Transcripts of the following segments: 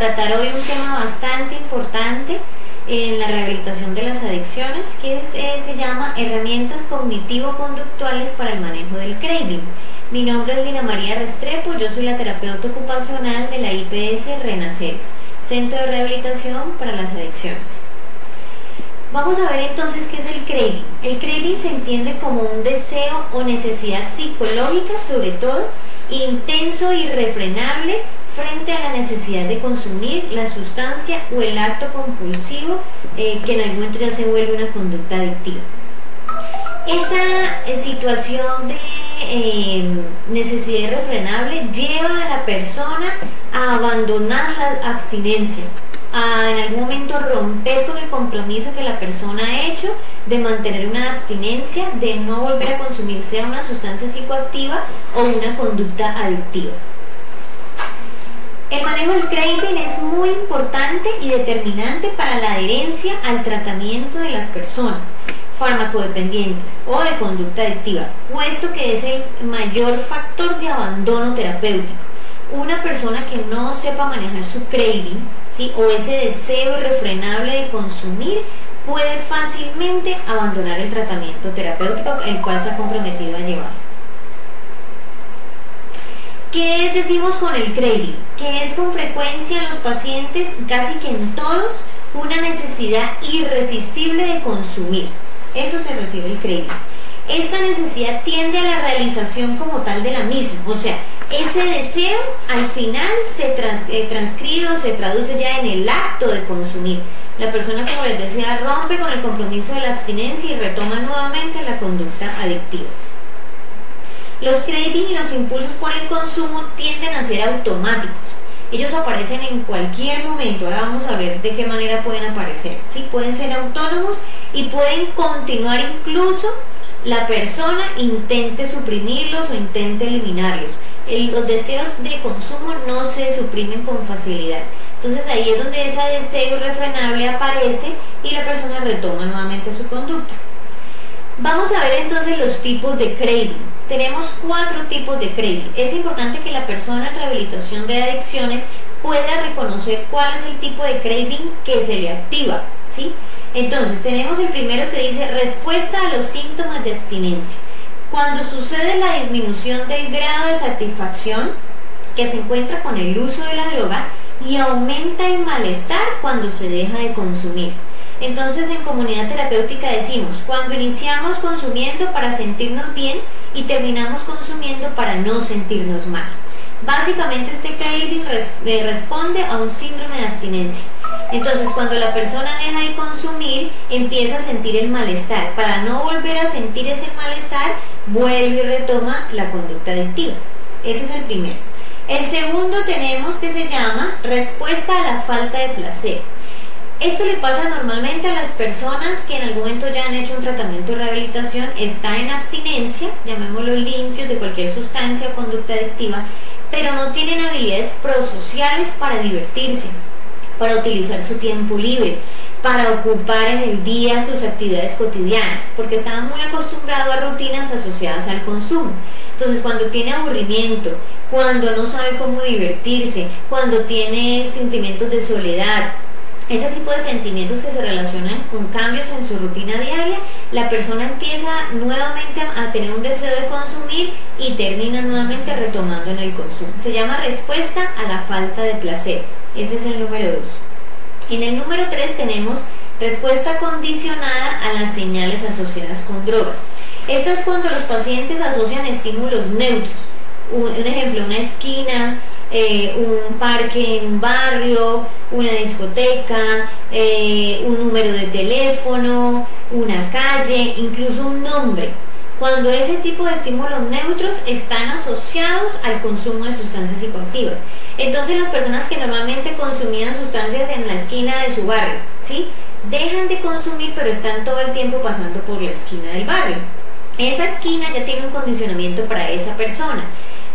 tratar hoy un tema bastante importante en la rehabilitación de las adicciones que eh, se llama herramientas cognitivo-conductuales para el manejo del craving. Mi nombre es Lina María Restrepo, yo soy la terapeuta ocupacional de la IPS Renaceres, Centro de Rehabilitación para las Adicciones. Vamos a ver entonces qué es el craving. El craving se entiende como un deseo o necesidad psicológica, sobre todo, intenso y irrefrenable frente a la necesidad de consumir la sustancia o el acto compulsivo eh, que en algún momento ya se vuelve una conducta adictiva. Esa eh, situación de eh, necesidad irrefrenable lleva a la persona a abandonar la abstinencia, a en algún momento romper con el compromiso que la persona ha hecho de mantener una abstinencia, de no volver a consumir sea una sustancia psicoactiva o una conducta adictiva. El manejo del craving es muy importante y determinante para la adherencia al tratamiento de las personas farmacodependientes o de conducta adictiva, puesto que es el mayor factor de abandono terapéutico. Una persona que no sepa manejar su craving ¿sí? o ese deseo irrefrenable de consumir puede fácilmente abandonar el tratamiento terapéutico el cual se ha comprometido a llevar. ¿Qué decimos con el craving? Que es con frecuencia en los pacientes, casi que en todos, una necesidad irresistible de consumir. Eso se refiere el craving. Esta necesidad tiende a la realización como tal de la misma, o sea, ese deseo al final se eh, transcribe o se traduce ya en el acto de consumir. La persona, como les decía, rompe con el compromiso de la abstinencia y retoma nuevamente la conducta adictiva. Los craving y los impulsos por el consumo tienden a ser automáticos. Ellos aparecen en cualquier momento. Ahora vamos a ver de qué manera pueden aparecer. ¿sí? Pueden ser autónomos y pueden continuar incluso la persona intente suprimirlos o intente eliminarlos. los deseos de consumo no se suprimen con facilidad. Entonces ahí es donde ese deseo irrefrenable aparece y la persona retoma nuevamente su conducta. Vamos a ver entonces los tipos de craving tenemos cuatro tipos de craving. Es importante que la persona en rehabilitación de adicciones pueda reconocer cuál es el tipo de craving que se le activa, ¿sí? Entonces, tenemos el primero que dice respuesta a los síntomas de abstinencia. Cuando sucede la disminución del grado de satisfacción que se encuentra con el uso de la droga y aumenta el malestar cuando se deja de consumir. Entonces en comunidad terapéutica decimos, cuando iniciamos consumiendo para sentirnos bien y terminamos consumiendo para no sentirnos mal. Básicamente este craving eh, responde a un síndrome de abstinencia. Entonces cuando la persona deja de consumir, empieza a sentir el malestar. Para no volver a sentir ese malestar, vuelve y retoma la conducta adictiva. Ese es el primero. El segundo tenemos que se llama respuesta a la falta de placer. Esto le pasa normalmente a las personas que en algún momento ya han hecho un tratamiento de rehabilitación, está en abstinencia, llamémoslo limpio de cualquier sustancia o conducta adictiva, pero no tienen habilidades prosociales para divertirse, para utilizar su tiempo libre, para ocupar en el día sus actividades cotidianas, porque estaban muy acostumbrados a rutinas asociadas al consumo. Entonces, cuando tiene aburrimiento, cuando no sabe cómo divertirse, cuando tiene sentimientos de soledad, ese tipo de sentimientos que se relacionan con cambios en su rutina diaria, la persona empieza nuevamente a tener un deseo de consumir y termina nuevamente retomando en el consumo. Se llama respuesta a la falta de placer. Ese es el número dos. En el número tres tenemos respuesta condicionada a las señales asociadas con drogas. Esta es cuando los pacientes asocian estímulos neutros. Un, ejemplo, una esquina, eh, un parque en un barrio, una discoteca, eh, un número de teléfono, una calle, incluso un nombre. Cuando ese tipo de estímulos neutros están asociados al consumo de sustancias psicoactivas. Entonces las personas que normalmente consumían sustancias en la esquina de su barrio, ¿sí? Dejan de consumir pero están todo el tiempo pasando por la esquina del barrio. Esa esquina ya tiene un condicionamiento para esa persona.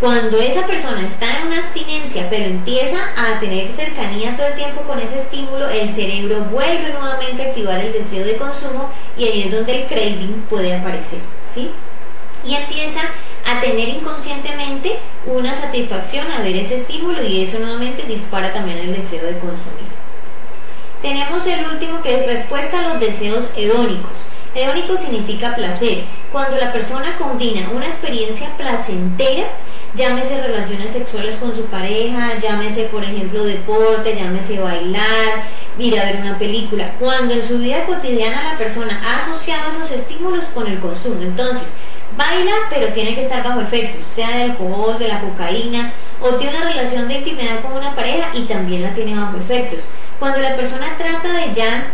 Cuando esa persona está en una abstinencia, pero empieza a tener cercanía todo el tiempo con ese estímulo, el cerebro vuelve nuevamente a activar el deseo de consumo y ahí es donde el craving puede aparecer, ¿sí? Y empieza a tener inconscientemente una satisfacción a ver ese estímulo y eso nuevamente dispara también el deseo de consumir. Tenemos el último que es respuesta a los deseos hedónicos. Hedónico significa placer. Cuando la persona combina una experiencia placentera, llámese relaciones sexuales con su pareja, llámese por ejemplo deporte, llámese bailar, ir a ver una película, cuando en su vida cotidiana la persona ha asociado esos estímulos con el consumo. Entonces, baila, pero tiene que estar bajo efectos, sea del alcohol, de la cocaína, o tiene una relación de intimidad con una pareja y también la tiene bajo efectos. Cuando la persona trata de ya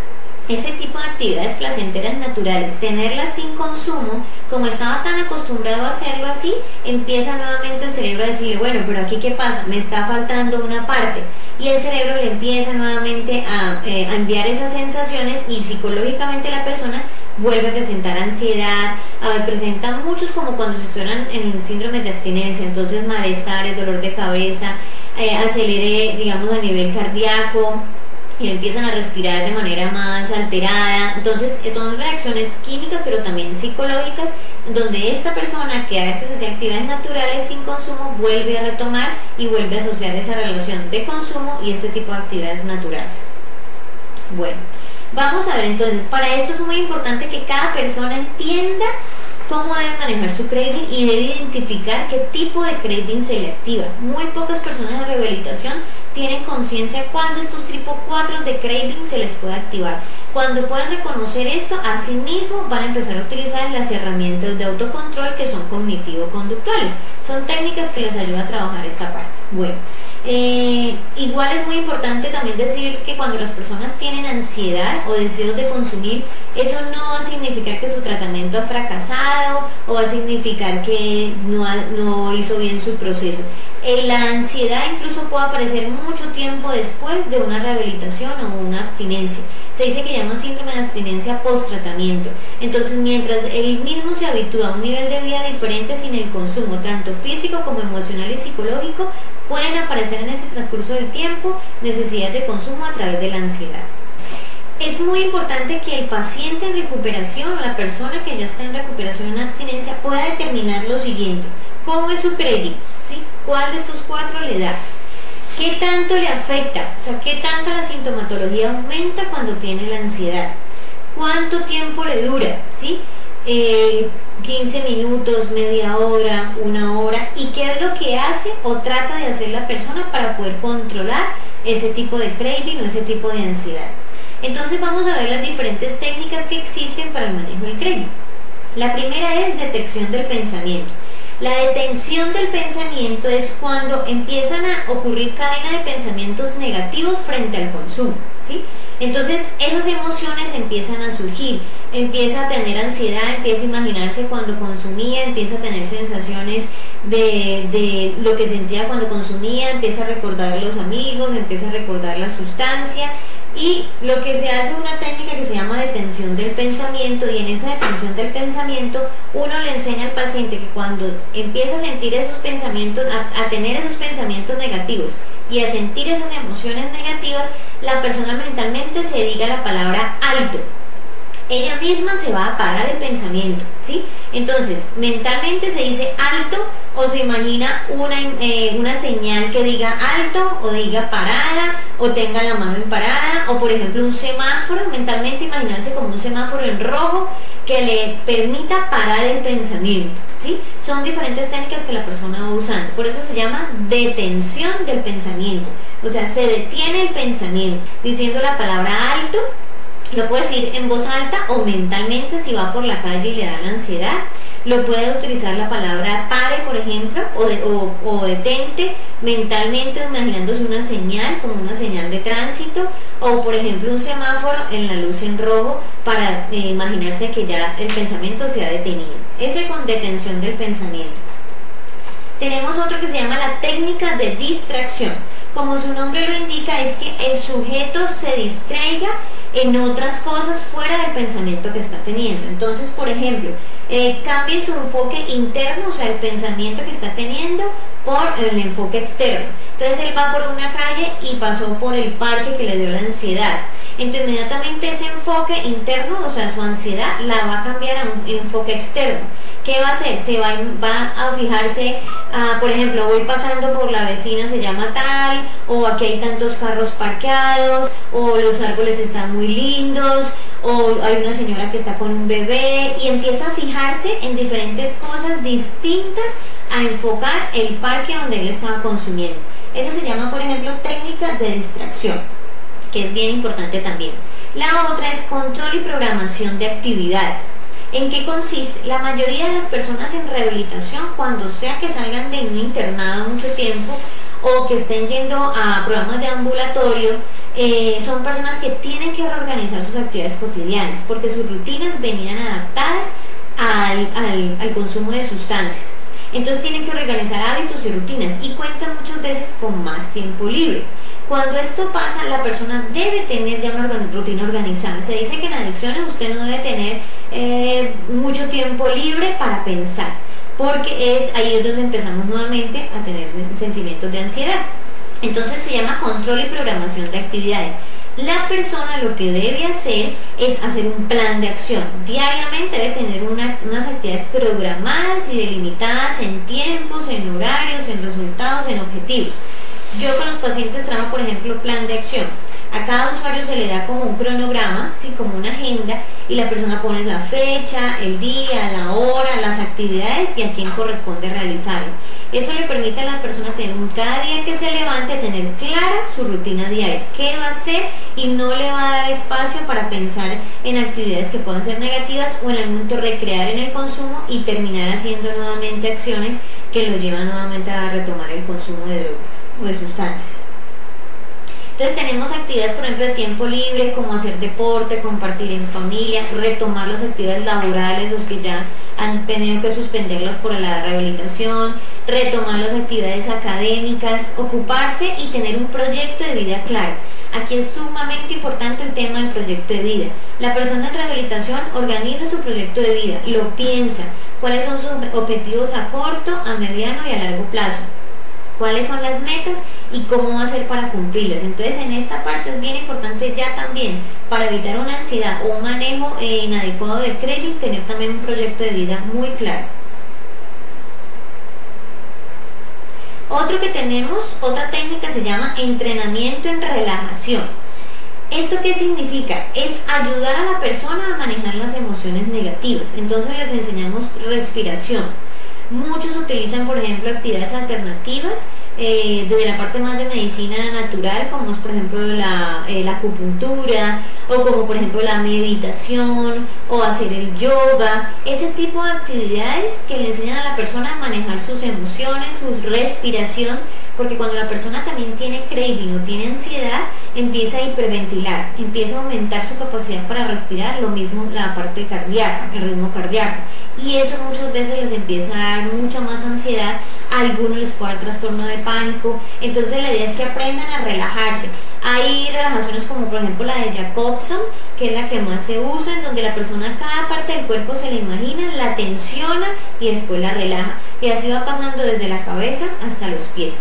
ese tipo de actividades placenteras naturales, tenerlas sin consumo, como estaba tan acostumbrado a hacerlo así, empieza nuevamente el cerebro a decirle, bueno, pero aquí qué pasa, me está faltando una parte. Y el cerebro le empieza nuevamente a, eh, a enviar esas sensaciones y psicológicamente la persona vuelve a presentar ansiedad, a ver, presenta muchos como cuando se estuvieran en el síndrome de abstinencia, entonces malestares, dolor de cabeza, eh, acelere, digamos, a nivel cardíaco, y empiezan a respirar de manera más alterada. Entonces son reacciones químicas pero también psicológicas donde esta persona que antes hacía actividades naturales sin consumo vuelve a retomar y vuelve a asociar esa relación de consumo y este tipo de actividades naturales. Bueno, vamos a ver entonces, para esto es muy importante que cada persona entienda cómo debe manejar su craving y debe identificar qué tipo de craving se le activa. Muy pocas personas de rehabilitación tienen conciencia cuando estos tipo 4 de craving se les puede activar. Cuando puedan reconocer esto, asimismo van a empezar a utilizar las herramientas de autocontrol que son cognitivo-conductuales. Son técnicas que les ayudan a trabajar esta parte. Bueno, eh, igual es muy importante también decir que cuando las personas tienen ansiedad o deseos de consumir, eso no va a significar que su tratamiento ha fracasado o va a significar que no, no hizo bien su proceso. Eh, la ansiedad incluso puede aparecer mucho tiempo después de una rehabilitación o una abstinencia. Se dice que llama síndrome de abstinencia post-tratamiento. Entonces, mientras él mismo se habitúa a un nivel de vida diferente sin el consumo, tanto físico como emocional y psicológico, pueden aparecer en ese transcurso del tiempo necesidades de consumo a través de la ansiedad. Es muy importante que el paciente en recuperación o la persona que ya está en recuperación en abstinencia pueda determinar lo siguiente. ¿Cómo es su crédito? ¿Cuál de estos cuatro le da? ¿Qué tanto le afecta? O sea, ¿qué tanta la sintomatología aumenta cuando tiene la ansiedad? ¿Cuánto tiempo le dura? ¿Sí? 15 eh, minutos, media hora, una hora, y qué es lo que hace o trata de hacer la persona para poder controlar ese tipo de craving o ese tipo de ansiedad. Entonces vamos a ver las diferentes técnicas que existen para el manejo del craving. La primera es detección del pensamiento. La detención del pensamiento es cuando empiezan a ocurrir cadena de pensamientos negativos frente al consumo, ¿sí? Entonces esas emociones empiezan a surgir, empieza a tener ansiedad, empieza a imaginarse cuando consumía, empieza a tener sensaciones de, de lo que sentía cuando consumía, empieza a recordar a los amigos, empieza a recordar la sustancia y lo que se hace es una técnica que se llama detención del pensamiento y en esa detención del pensamiento uno le enseña al paciente que cuando empieza a sentir esos pensamientos, a, tener esos pensamientos negativos y a sentir esas emociones negativas, la persona mentalmente se diga la palabra alto. Ella misma se va a parar el pensamiento, ¿sí? Entonces, mentalmente se dice alto o se imagina una, eh, una señal que diga alto o diga parada o tenga la mano en parada o por ejemplo un semáforo, mentalmente imaginarse como un semáforo en rojo que le permita parar el pensamiento. ¿sí? Son diferentes técnicas que la persona va usando, por eso se llama detención del pensamiento, o sea, se detiene el pensamiento diciendo la palabra alto lo puede decir en voz alta o mentalmente si va por la calle y le da la ansiedad. Lo puede utilizar la palabra pare, por ejemplo, o, o, detente mentalmente imaginándose una señal, como una señal de tránsito, o por ejemplo un semáforo en la luz en rojo para eh, imaginarse que ya el pensamiento se ha detenido. Ese con detención del pensamiento. Tenemos otro que se llama la técnica de distracción. Como su nombre lo indica, es que el sujeto se distraiga en otras cosas fuera del pensamiento que está teniendo. Entonces, por ejemplo, eh, cambie su enfoque interno, o sea, el pensamiento que está teniendo, por el enfoque externo. Entonces, él va por una calle y pasó por el parque que le dio la ansiedad. Entonces, inmediatamente ese enfoque interno, o sea, su ansiedad, la va a cambiar a un enfoque externo. ¿qué va a hacer? Se va, va a fijarse, ah, por ejemplo, voy pasando por la vecina, se llama tal, o aquí hay tantos carros parqueados, o los árboles están muy lindos, o hay una señora que está con un bebé, y empieza a fijarse en diferentes cosas distintas a enfocar el parque donde él estaba consumiendo. Esa se llama, por ejemplo, técnica de distracción, que es bien importante también. La otra es control y programación de actividades. ¿En qué consiste? La mayoría de las personas en rehabilitación, cuando sea que salgan de un internado mucho tiempo o que estén yendo a programas de ambulatorio, eh, son personas que tienen que reorganizar sus actividades cotidianas porque sus rutinas venían adaptadas al, al consumo de sustancias. Entonces tienen que organizar hábitos y rutinas y cuentan muchas veces con más tiempo libre. Cuando esto pasa, la persona debe tener ya una rutina organizada. Se dice que en adicciones usted no debe tener eh, mucho tiempo libre para pensar, porque es ahí es donde empezamos nuevamente a tener sentimientos de ansiedad. Entonces se llama control y programación de actividades. La persona lo que debe hacer es hacer un plan de acción. Diariamente debe tener unas actividades programadas y delimitadas en tiempos, en horarios, en resultados, en objetivos. Yo con los pacientes trabajo, por ejemplo, plan de acción. A cada usuario se le da como un cronograma, ¿sí? como una agenda, y la persona pone la fecha, el día, la hora, las actividades y a quién corresponde realizarlas. Eso le permite a la persona tener cada día que se levante, tener clara su rutina diaria, qué va a hacer y no le va a dar espacio para pensar en actividades que puedan ser negativas o en el momento recrear en el consumo y terminar haciendo nuevamente acciones que lo llevan nuevamente a retomar el consumo de drogas o de sustancias. Entonces tenemos actividades, por ejemplo, de tiempo libre, como hacer deporte, compartir en familia, retomar las actividades laborales, los que ya han tenido que suspenderlas por la rehabilitación, retomar las actividades académicas, ocuparse y tener un proyecto de vida claro. Aquí es sumamente importante el tema del proyecto de vida. La persona en rehabilitación organiza su proyecto de vida, lo piensa, cuáles son sus objetivos a corto, a mediano y a largo plazo cuáles son las metas y cómo va a ser para cumplirlas. Entonces en esta parte es bien importante ya también para evitar una ansiedad o un manejo eh, inadecuado del crédito, tener también un proyecto de vida muy claro. Otro que tenemos, otra técnica se llama entrenamiento en relajación. ¿Esto qué significa? Es ayudar a la persona a manejar las emociones negativas. Entonces les enseñamos respiración Muchos utilizan, por ejemplo, actividades alternativas eh, desde la parte más de medicina natural, como es, por ejemplo, la, eh, la, acupuntura, o como, por ejemplo, la meditación, o hacer el yoga, ese tipo de actividades que le enseñan a la persona a manejar sus emociones, su respiración, porque cuando la persona también tiene craving o tiene ansiedad, empieza a hiperventilar, empieza a aumentar su capacidad para respirar, lo mismo la parte cardíaca, el ritmo cardíaco. Y eso muchas veces les empieza a dar mucha más ansiedad, algunos les puede dar trastorno de pánico. Entonces la idea es que aprendan a relajarse. Hay relajaciones como por ejemplo la de Jacobson, que es la que más se usa, en donde la persona cada parte del cuerpo se la imagina, la tensiona y después la relaja. Y así va pasando desde la cabeza hasta los pies.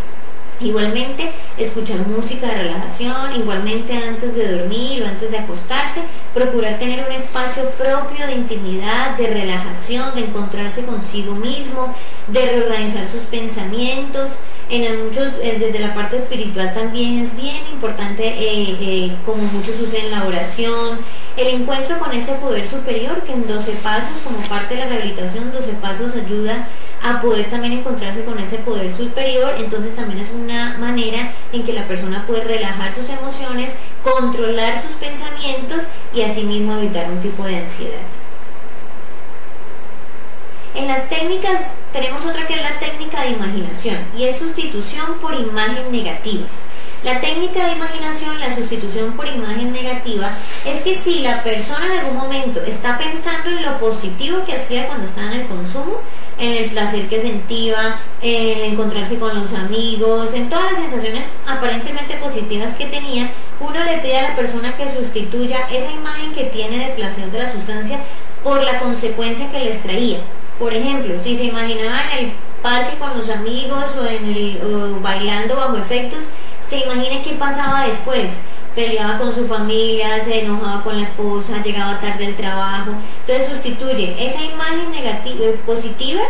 Igualmente, escuchar música de relajación, igualmente antes de dormir o antes de acostarse, procurar tener un espacio propio de intimidad, de relajación, de encontrarse consigo mismo, de reorganizar sus pensamientos. En muchos, eh, desde la parte espiritual también es bien importante, eh, eh, como muchos usan la oración, el encuentro con ese poder superior que en 12 pasos, como parte de la rehabilitación, 12 pasos ayuda a poder también encontrarse con ese poder superior, entonces también es una manera en que la persona puede relajar sus emociones, controlar sus pensamientos y asimismo evitar un tipo de ansiedad. En las técnicas tenemos otra que es la técnica de imaginación y es sustitución por imagen negativa. La técnica de imaginación, la sustitución por imagen negativa, es que si la persona en algún momento está pensando en lo positivo que hacía cuando estaba en el consumo, en el placer que sentía, en el encontrarse con los amigos, en todas las sensaciones aparentemente positivas que tenía, uno le pide a la persona que sustituya esa imagen que tiene de placer de la sustancia por la consecuencia que les traía. Por ejemplo, si se imaginaba en el parque con los amigos o, en el, bailando bajo efectos, se imagine qué pasaba después peleaba con su familia, se enojaba con la esposa, llegaba tarde al trabajo. Entonces sustituye esa imagen negativa, positiva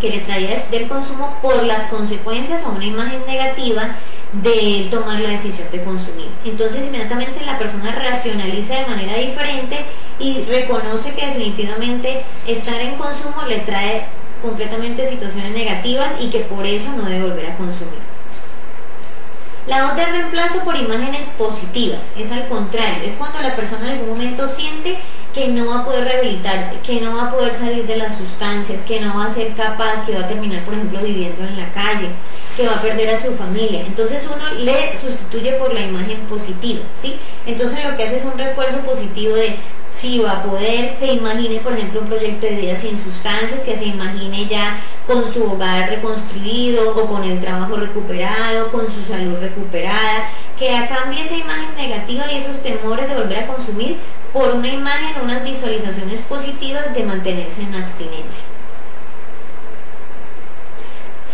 que le traía del consumo por las consecuencias o una imagen negativa de tomar la decisión de consumir. Entonces inmediatamente la persona racionaliza de manera diferente y reconoce que definitivamente estar en consumo le trae completamente situaciones negativas y que por eso no debe volver a consumir. La otra reemplazo por imágenes positivas, es al contrario, es cuando la persona en algún momento siente que no va a poder rehabilitarse, que no va a poder salir de las sustancias, que no va a ser capaz, que va a terminar, por ejemplo, viviendo en la calle, que va a perder a su familia. Entonces uno le sustituye por la imagen positiva, ¿sí? Entonces lo que hace es un refuerzo positivo de si va a poder, se imagine, por ejemplo, un proyecto de vida sin sustancias, que se imagine ya con su hogar reconstruido o con el trabajo recuperado, con su salud recuperada, que cambie esa imagen negativa y esos temores de volver a consumir por una imagen, unas visualizaciones positivas de mantenerse en abstinencia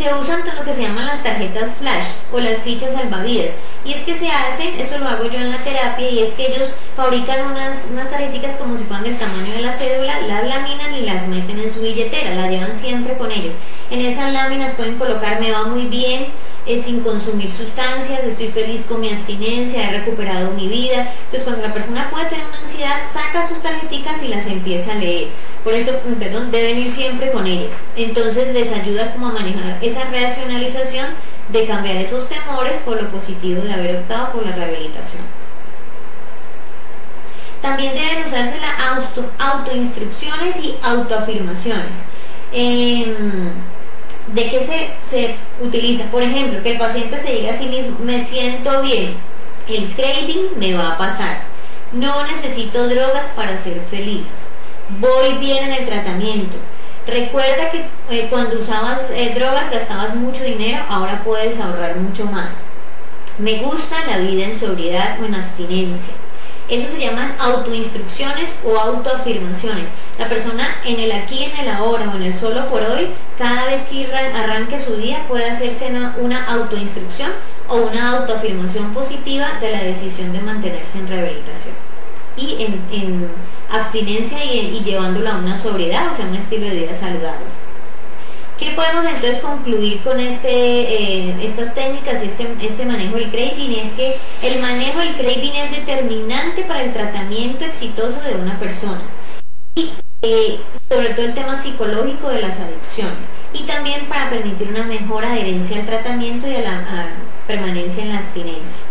se usan lo que se llaman las tarjetas flash o las fichas salvavidas. Y es que se hacen, eso lo hago yo en la terapia, y es que ellos fabrican unas, unas tarjetitas como si fueran del tamaño de la cédula, las laminan y las meten en su billetera, las llevan siempre con ellos. En esas láminas pueden colocar me va muy bien, eh, sin consumir sustancias, estoy feliz con mi abstinencia, he recuperado mi vida. Entonces cuando la persona puede tener una ansiedad, saca sus tarjeticas y las empieza a leer. Por eso, mm, perdón, deben ir siempre con ellas. Entonces les ayuda como a manejar esa racionalización de cambiar esos temores por lo positivo de haber optado por la rehabilitación. También deben usarse las auto, autoinstrucciones y autoafirmaciones. Em, ¿De qué se, se utiliza? Por ejemplo, que el paciente se diga a sí mismo, me siento bien, el craving me va a pasar, no necesito drogas para ser feliz voy bien en el tratamiento. Recuerda que eh, cuando usabas eh, drogas gastabas mucho dinero, ahora puedes ahorrar mucho más. Me gusta la vida en sobriedad o en abstinencia. Eso se llaman autoinstrucciones o autoafirmaciones. La persona en el aquí, en el ahora o en el solo por hoy, cada vez que arranque su día puede hacerse una, autoinstrucción o una autoafirmación positiva de la decisión de mantenerse en rehabilitación y en abstinencia y, llevándola a una sobriedad, o sea, un estilo de vida saludable. ¿Qué podemos entonces concluir con este, eh, estas técnicas y este, este manejo del craving? Es que el manejo del craving es determinante para el tratamiento exitoso de una persona. Y eh, sobre todo el tema psicológico de las adicciones. Y también para permitir una mejor adherencia al tratamiento y a la permanencia en la abstinencia.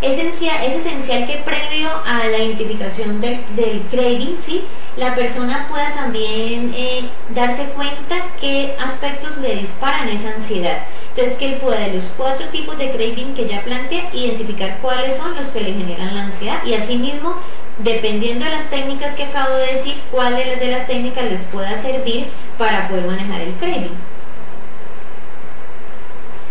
Es esencial, es que previo a la identificación del, del craving, ¿sí? la persona pueda también eh, darse cuenta qué aspectos le disparan esa ansiedad. Entonces que él pueda de los cuatro tipos de craving que ya plantea, identificar cuáles son los que le generan la ansiedad y asimismo, dependiendo de las técnicas que acabo de decir, cuáles de las técnicas les pueda servir para poder manejar el craving.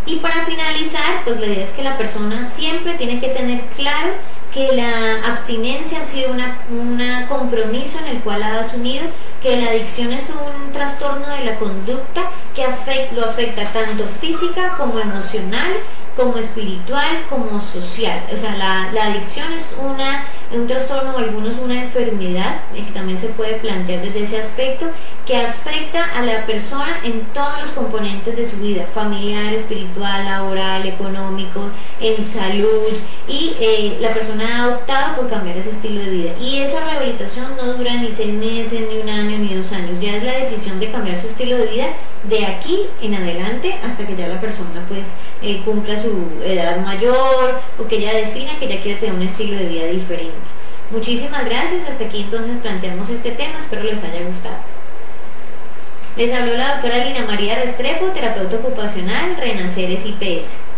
Y para finalizar, pues la idea es que la persona siempre tiene que tener claro que la abstinencia ha sido un compromiso en el cual ha asumido que la adicción es un trastorno de la conducta que lo afecta tanto física como emocional, como espiritual, como social. O sea, la, la adicción es una un trastorno o algunos una enfermedad, que también se puede plantear desde ese aspecto, que afecta a la persona en todos los componentes de su vida, familiar, espiritual, laboral, económico, en salud, y eh, la persona ha optado por cambiar ese estilo de vida. Y esa rehabilitación no dura ni seis meses, ni un año, ni dos años, ya es la decisión de cambiar su estilo de vida de aquí en adelante hasta que ya la persona pues eh, cumpla su edad mayor o que ya defina que ya quiere tener un estilo de vida diferente. Muchísimas gracias, hasta aquí entonces planteamos este tema, espero les haya gustado. Les habló la doctora Lina María Restrepo, terapeuta ocupacional, Renaceres IPS.